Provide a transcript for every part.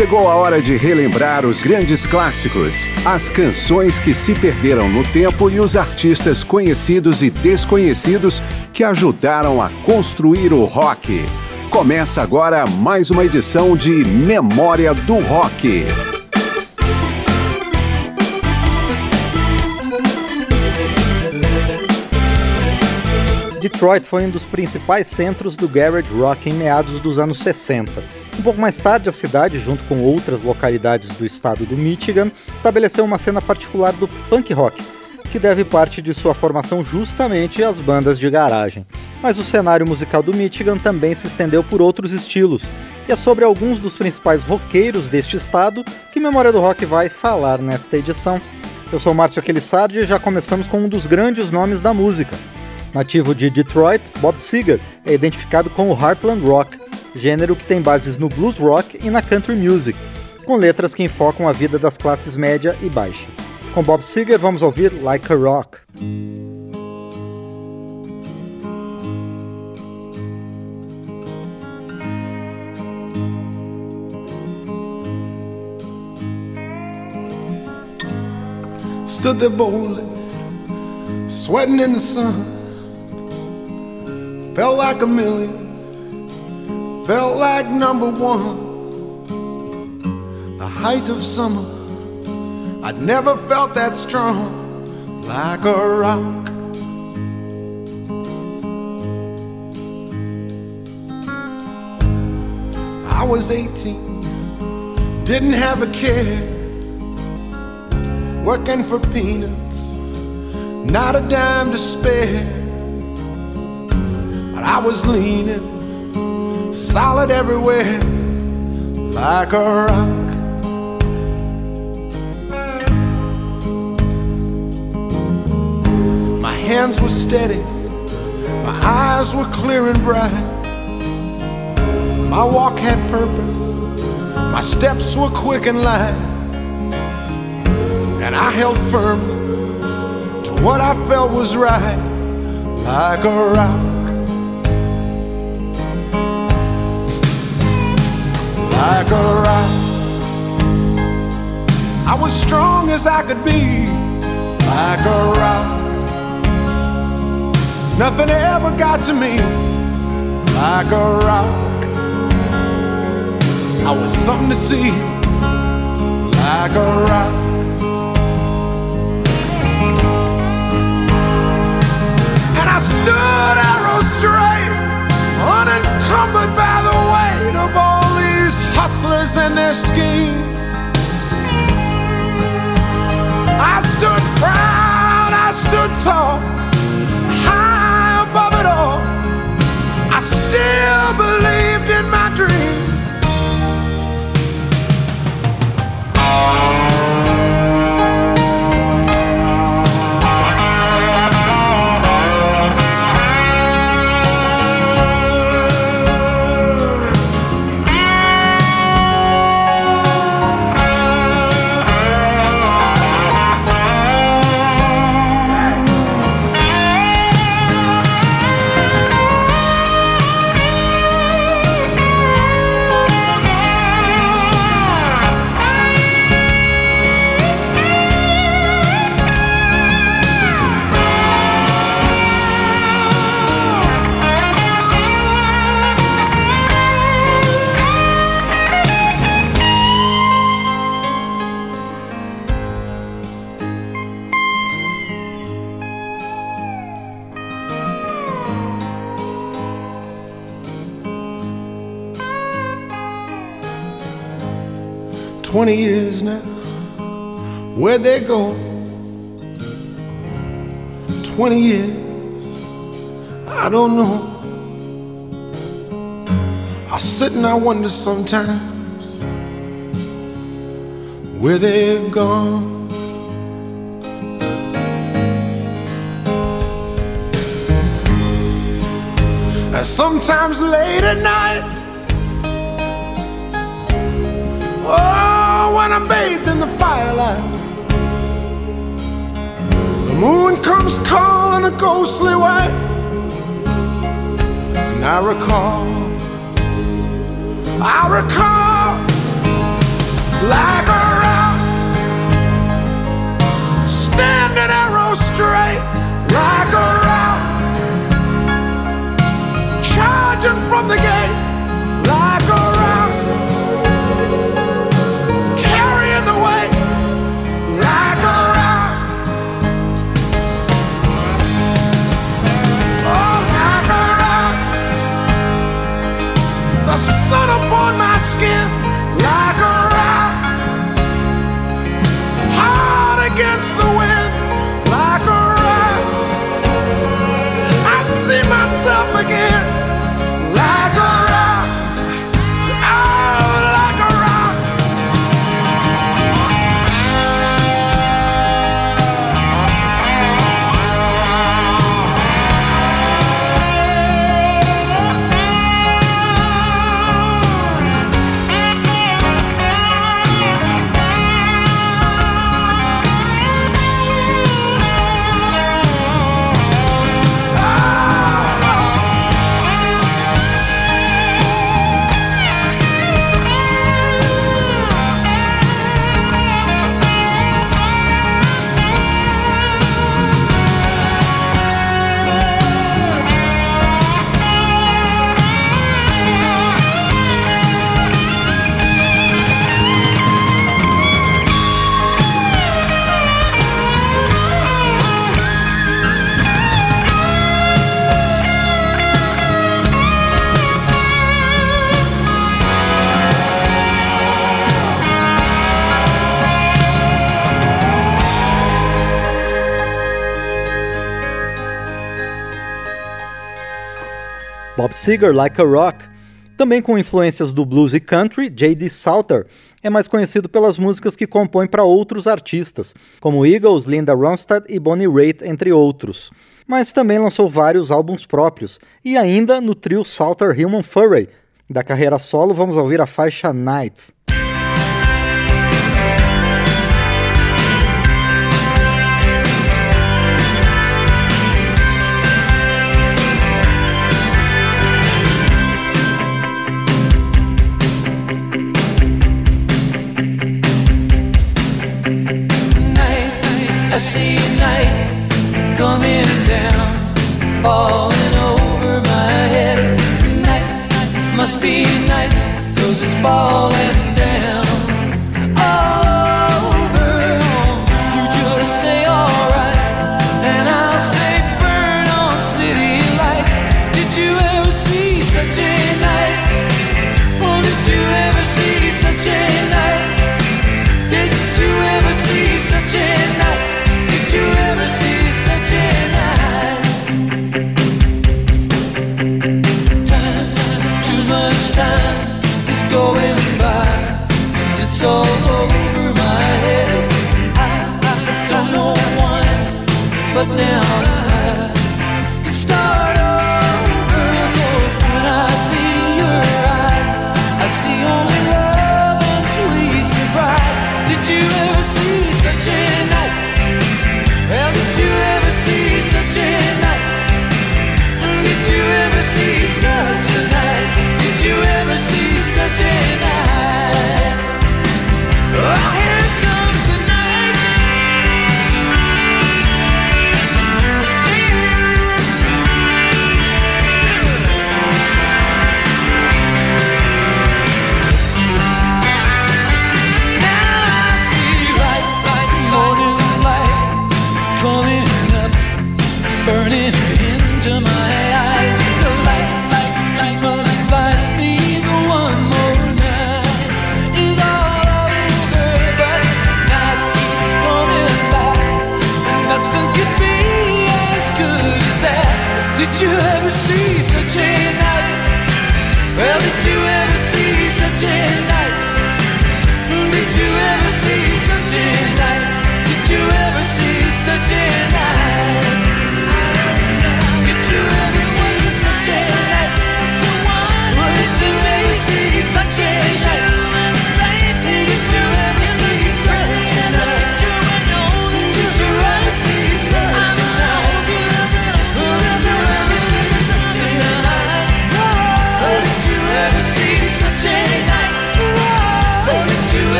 Chegou a hora de relembrar os grandes clássicos, as canções que se perderam no tempo e os artistas conhecidos e desconhecidos que ajudaram a construir o rock. Começa agora mais uma edição de Memória do Rock. Detroit foi um dos principais centros do garage rock em meados dos anos 60. Um pouco mais tarde, a cidade, junto com outras localidades do estado do Michigan, estabeleceu uma cena particular do punk rock, que deve parte de sua formação justamente às bandas de garagem. Mas o cenário musical do Michigan também se estendeu por outros estilos, e é sobre alguns dos principais roqueiros deste estado que Memória do Rock vai falar nesta edição. Eu sou Márcio Aquilissardi e já começamos com um dos grandes nomes da música, Nativo de Detroit, Bob Seger é identificado com o Heartland Rock, gênero que tem bases no blues rock e na country music, com letras que enfocam a vida das classes média e baixa. Com Bob Seger vamos ouvir Like a Rock. Stood there boldly, sweating in the sun. Felt like a million, felt like number one. The height of summer, I'd never felt that strong, like a rock. I was 18, didn't have a care, working for peanuts, not a dime to spare. But I was leaning solid everywhere like a rock. My hands were steady, my eyes were clear and bright. My walk had purpose, my steps were quick and light. And I held firm to what I felt was right, like a rock. Like a rock. I was strong as I could be, like a rock. Nothing ever got to me, like a rock. I was something to see, like a rock. And I stood arrow straight, unencumbered by hustlers and their schemes. I stood proud, I stood tall, high above it all. I still believed 20 years now. Where'd they go? 20 years, I don't know. I sit and I wonder sometimes where they've gone. And sometimes late at night. Oh, when I'm bathed in the firelight. The moon comes calling a ghostly way, and I recall, I recall, like Bob Seger, Like a Rock. Também com influências do blues e country, J.D. Salter é mais conhecido pelas músicas que compõe para outros artistas, como Eagles, Linda Ronstadt e Bonnie Raitt, entre outros. Mas também lançou vários álbuns próprios, e ainda no trio Salter Human Furry. Da carreira solo, vamos ouvir a faixa Nights. It's all over my head. I, I don't know why, but now I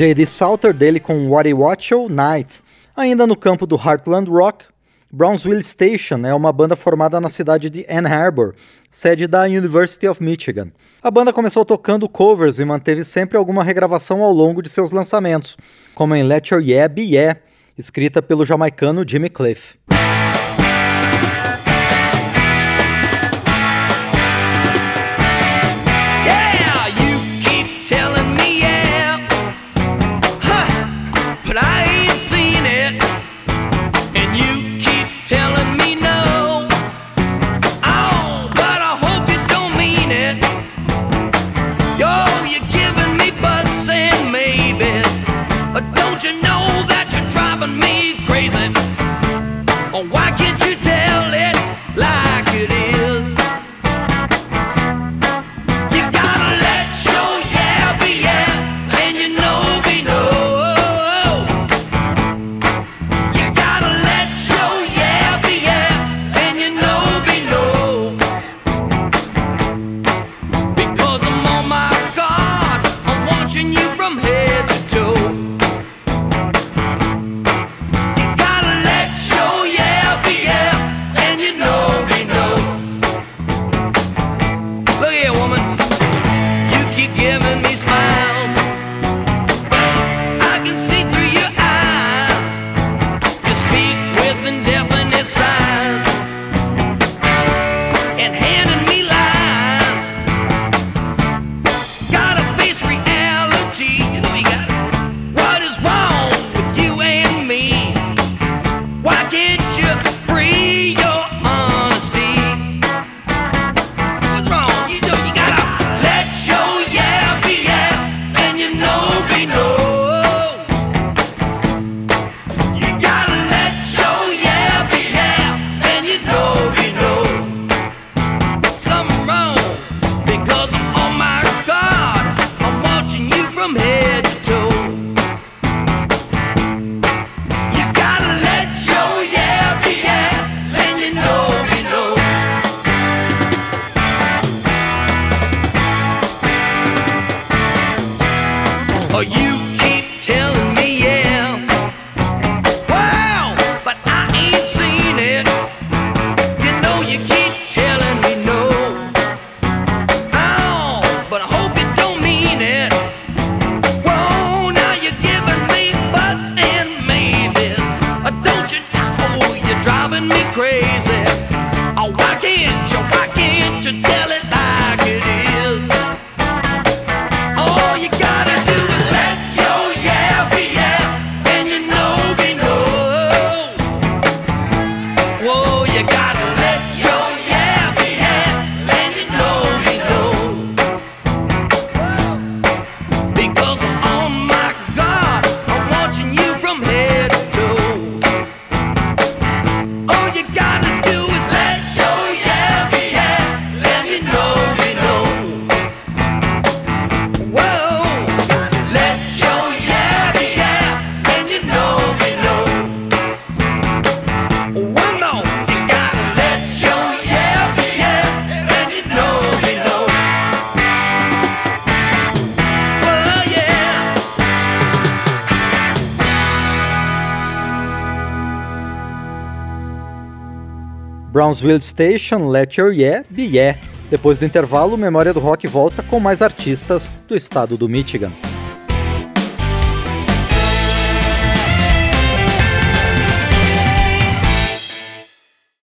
J.D. Salter dele com What Watcho Night. Ainda no campo do Heartland Rock, Brownsville Station é uma banda formada na cidade de Ann Arbor, sede da University of Michigan. A banda começou tocando covers e manteve sempre alguma regravação ao longo de seus lançamentos, como em Let Your Yeah Be Yeah, escrita pelo jamaicano Jimmy Cliff. Brownsville Station, Let Your Yeah Be Yeah. Depois do intervalo, Memória do Rock volta com mais artistas do estado do Michigan.